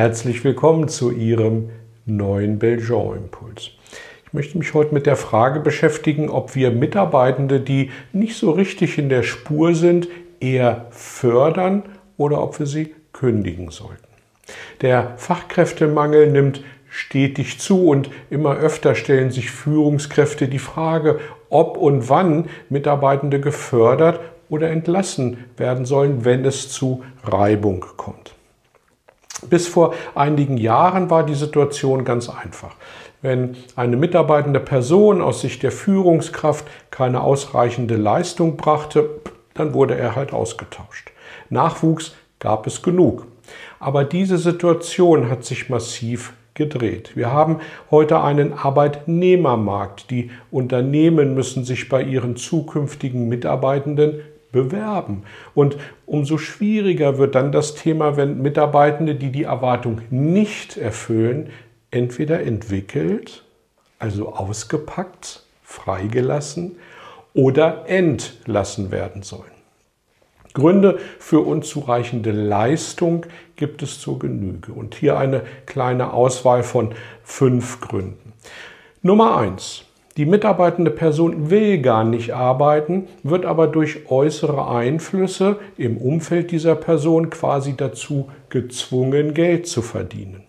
Herzlich willkommen zu Ihrem neuen Belgian-Impuls. Ich möchte mich heute mit der Frage beschäftigen, ob wir Mitarbeitende, die nicht so richtig in der Spur sind, eher fördern oder ob wir sie kündigen sollten. Der Fachkräftemangel nimmt stetig zu und immer öfter stellen sich Führungskräfte die Frage, ob und wann Mitarbeitende gefördert oder entlassen werden sollen, wenn es zu Reibung kommt. Bis vor einigen Jahren war die Situation ganz einfach. Wenn eine mitarbeitende Person aus Sicht der Führungskraft keine ausreichende Leistung brachte, dann wurde er halt ausgetauscht. Nachwuchs gab es genug. Aber diese Situation hat sich massiv gedreht. Wir haben heute einen Arbeitnehmermarkt. Die Unternehmen müssen sich bei ihren zukünftigen Mitarbeitenden bewerben. Und umso schwieriger wird dann das Thema, wenn Mitarbeitende, die die Erwartung nicht erfüllen, entweder entwickelt, also ausgepackt, freigelassen oder entlassen werden sollen. Gründe für unzureichende Leistung gibt es zur Genüge. Und hier eine kleine Auswahl von fünf Gründen. Nummer eins. Die mitarbeitende Person will gar nicht arbeiten, wird aber durch äußere Einflüsse im Umfeld dieser Person quasi dazu gezwungen, Geld zu verdienen.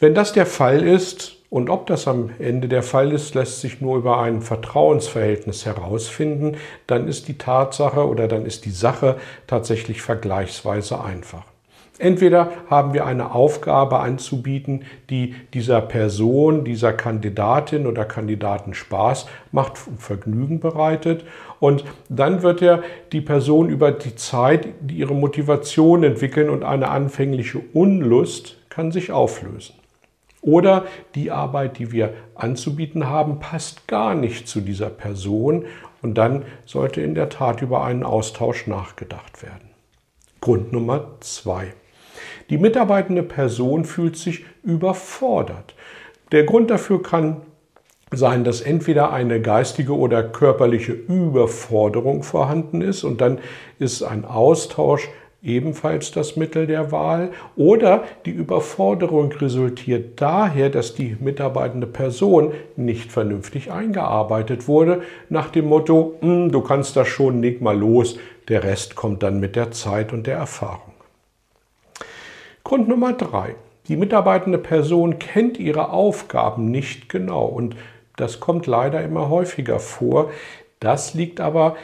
Wenn das der Fall ist, und ob das am Ende der Fall ist, lässt sich nur über ein Vertrauensverhältnis herausfinden, dann ist die Tatsache oder dann ist die Sache tatsächlich vergleichsweise einfach. Entweder haben wir eine Aufgabe anzubieten, die dieser Person, dieser Kandidatin oder Kandidaten Spaß macht und Vergnügen bereitet. Und dann wird ja die Person über die Zeit ihre Motivation entwickeln und eine anfängliche Unlust kann sich auflösen. Oder die Arbeit, die wir anzubieten haben, passt gar nicht zu dieser Person und dann sollte in der Tat über einen Austausch nachgedacht werden. Grund Nummer zwei. Die mitarbeitende Person fühlt sich überfordert. Der Grund dafür kann sein, dass entweder eine geistige oder körperliche Überforderung vorhanden ist und dann ist ein Austausch ebenfalls das Mittel der Wahl oder die Überforderung resultiert daher, dass die mitarbeitende Person nicht vernünftig eingearbeitet wurde, nach dem Motto, hm, du kannst das schon, leg mal los, der Rest kommt dann mit der Zeit und der Erfahrung. Grund Nummer drei. Die mitarbeitende Person kennt ihre Aufgaben nicht genau und das kommt leider immer häufiger vor. Das liegt aber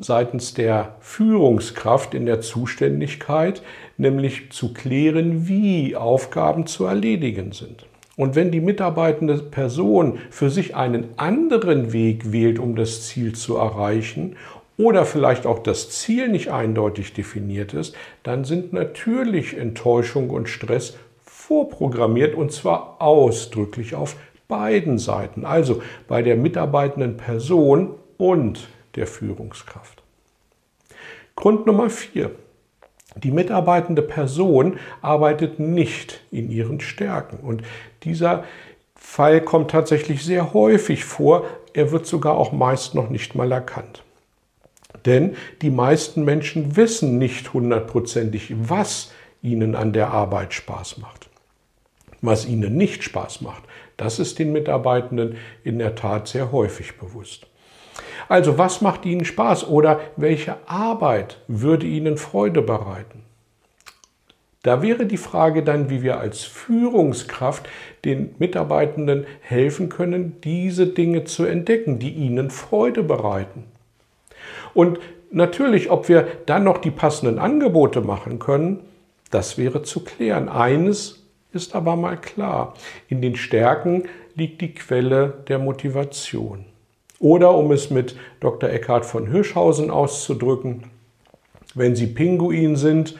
seitens der Führungskraft in der Zuständigkeit, nämlich zu klären, wie Aufgaben zu erledigen sind. Und wenn die mitarbeitende Person für sich einen anderen Weg wählt, um das Ziel zu erreichen oder vielleicht auch das Ziel nicht eindeutig definiert ist, dann sind natürlich Enttäuschung und Stress vorprogrammiert und zwar ausdrücklich auf beiden Seiten, also bei der mitarbeitenden Person und der Führungskraft. Grund Nummer vier. Die mitarbeitende Person arbeitet nicht in ihren Stärken und dieser Fall kommt tatsächlich sehr häufig vor. Er wird sogar auch meist noch nicht mal erkannt. Denn die meisten Menschen wissen nicht hundertprozentig, was ihnen an der Arbeit Spaß macht. Was ihnen nicht Spaß macht, das ist den Mitarbeitenden in der Tat sehr häufig bewusst. Also was macht Ihnen Spaß oder welche Arbeit würde Ihnen Freude bereiten? Da wäre die Frage dann, wie wir als Führungskraft den Mitarbeitenden helfen können, diese Dinge zu entdecken, die ihnen Freude bereiten. Und natürlich, ob wir dann noch die passenden Angebote machen können, das wäre zu klären. Eines ist aber mal klar, in den Stärken liegt die Quelle der Motivation. Oder um es mit Dr. Eckhard von Hirschhausen auszudrücken, wenn Sie Pinguin sind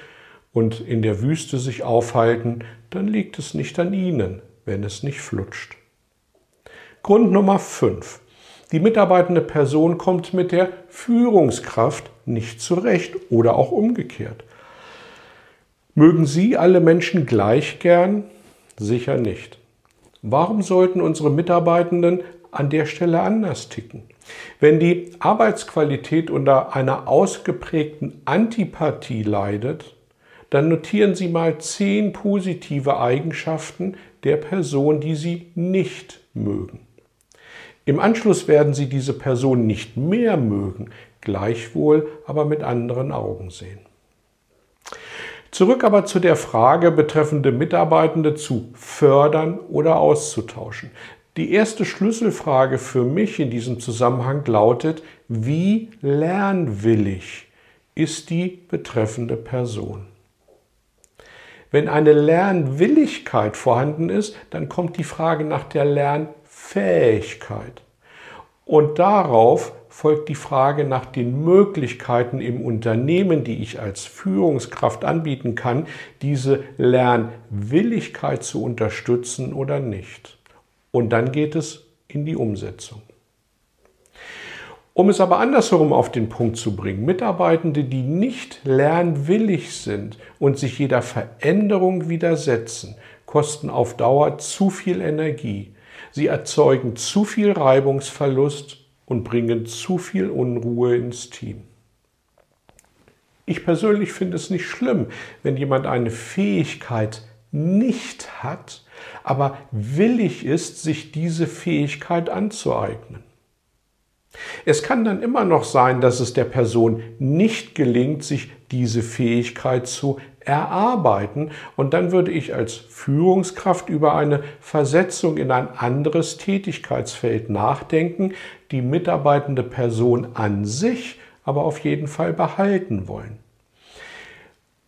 und in der Wüste sich aufhalten, dann liegt es nicht an ihnen, wenn es nicht flutscht. Grund Nummer 5. Die mitarbeitende Person kommt mit der Führungskraft nicht zurecht oder auch umgekehrt. Mögen Sie alle Menschen gleich gern? Sicher nicht. Warum sollten unsere Mitarbeitenden an der Stelle anders ticken? Wenn die Arbeitsqualität unter einer ausgeprägten Antipathie leidet, dann notieren Sie mal zehn positive Eigenschaften der Person, die Sie nicht mögen. Im Anschluss werden Sie diese Person nicht mehr mögen, gleichwohl aber mit anderen Augen sehen. Zurück aber zu der Frage betreffende Mitarbeitende zu fördern oder auszutauschen. Die erste Schlüsselfrage für mich in diesem Zusammenhang lautet, wie lernwillig ist die betreffende Person? Wenn eine Lernwilligkeit vorhanden ist, dann kommt die Frage nach der Lernfähigkeit. Und darauf folgt die Frage nach den Möglichkeiten im Unternehmen, die ich als Führungskraft anbieten kann, diese Lernwilligkeit zu unterstützen oder nicht. Und dann geht es in die Umsetzung. Um es aber andersherum auf den Punkt zu bringen, Mitarbeitende, die nicht lernwillig sind und sich jeder Veränderung widersetzen, kosten auf Dauer zu viel Energie. Sie erzeugen zu viel Reibungsverlust und bringen zu viel Unruhe ins Team. Ich persönlich finde es nicht schlimm, wenn jemand eine Fähigkeit nicht hat, aber willig ist, sich diese Fähigkeit anzueignen. Es kann dann immer noch sein, dass es der Person nicht gelingt, sich diese Fähigkeit zu erarbeiten. Und dann würde ich als Führungskraft über eine Versetzung in ein anderes Tätigkeitsfeld nachdenken, die mitarbeitende Person an sich aber auf jeden Fall behalten wollen.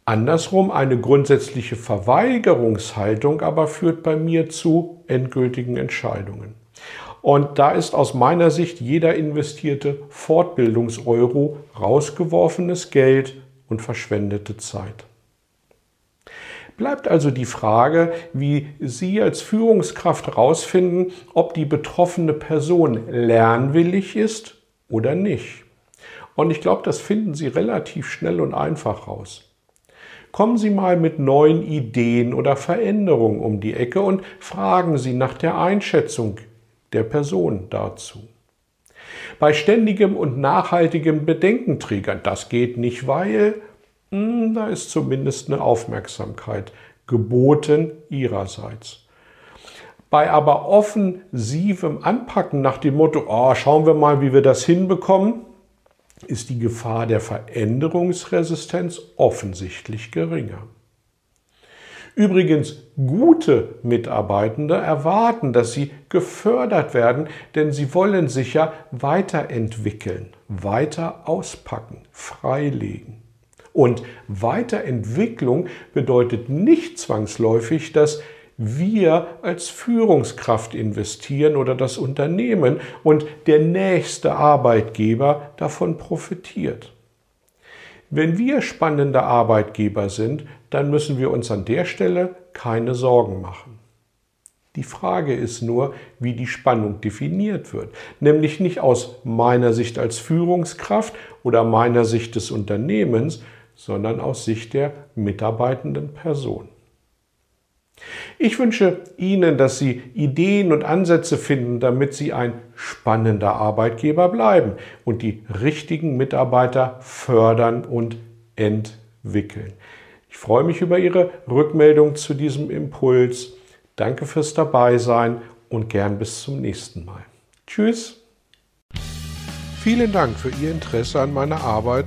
Andersrum, eine grundsätzliche Verweigerungshaltung aber führt bei mir zu endgültigen Entscheidungen. Und da ist aus meiner Sicht jeder investierte Fortbildungseuro rausgeworfenes Geld und verschwendete Zeit. Bleibt also die Frage, wie Sie als Führungskraft herausfinden, ob die betroffene Person lernwillig ist oder nicht. Und ich glaube, das finden Sie relativ schnell und einfach raus. Kommen Sie mal mit neuen Ideen oder Veränderungen um die Ecke und fragen Sie nach der Einschätzung der Person dazu. Bei ständigem und nachhaltigem Bedenkenträgern, das geht nicht, weil da ist zumindest eine Aufmerksamkeit geboten ihrerseits. Bei aber offensivem Anpacken nach dem Motto, oh, schauen wir mal, wie wir das hinbekommen, ist die Gefahr der Veränderungsresistenz offensichtlich geringer. Übrigens, gute Mitarbeitende erwarten, dass sie gefördert werden, denn sie wollen sich ja weiterentwickeln, weiter auspacken, freilegen. Und Weiterentwicklung bedeutet nicht zwangsläufig, dass wir als Führungskraft investieren oder das Unternehmen und der nächste Arbeitgeber davon profitiert. Wenn wir spannende Arbeitgeber sind, dann müssen wir uns an der Stelle keine Sorgen machen. Die Frage ist nur, wie die Spannung definiert wird. Nämlich nicht aus meiner Sicht als Führungskraft oder meiner Sicht des Unternehmens, sondern aus Sicht der mitarbeitenden Person. Ich wünsche Ihnen, dass Sie Ideen und Ansätze finden, damit Sie ein spannender Arbeitgeber bleiben und die richtigen Mitarbeiter fördern und entwickeln. Ich freue mich über Ihre Rückmeldung zu diesem Impuls. Danke fürs Dabeisein und gern bis zum nächsten Mal. Tschüss. Vielen Dank für Ihr Interesse an meiner Arbeit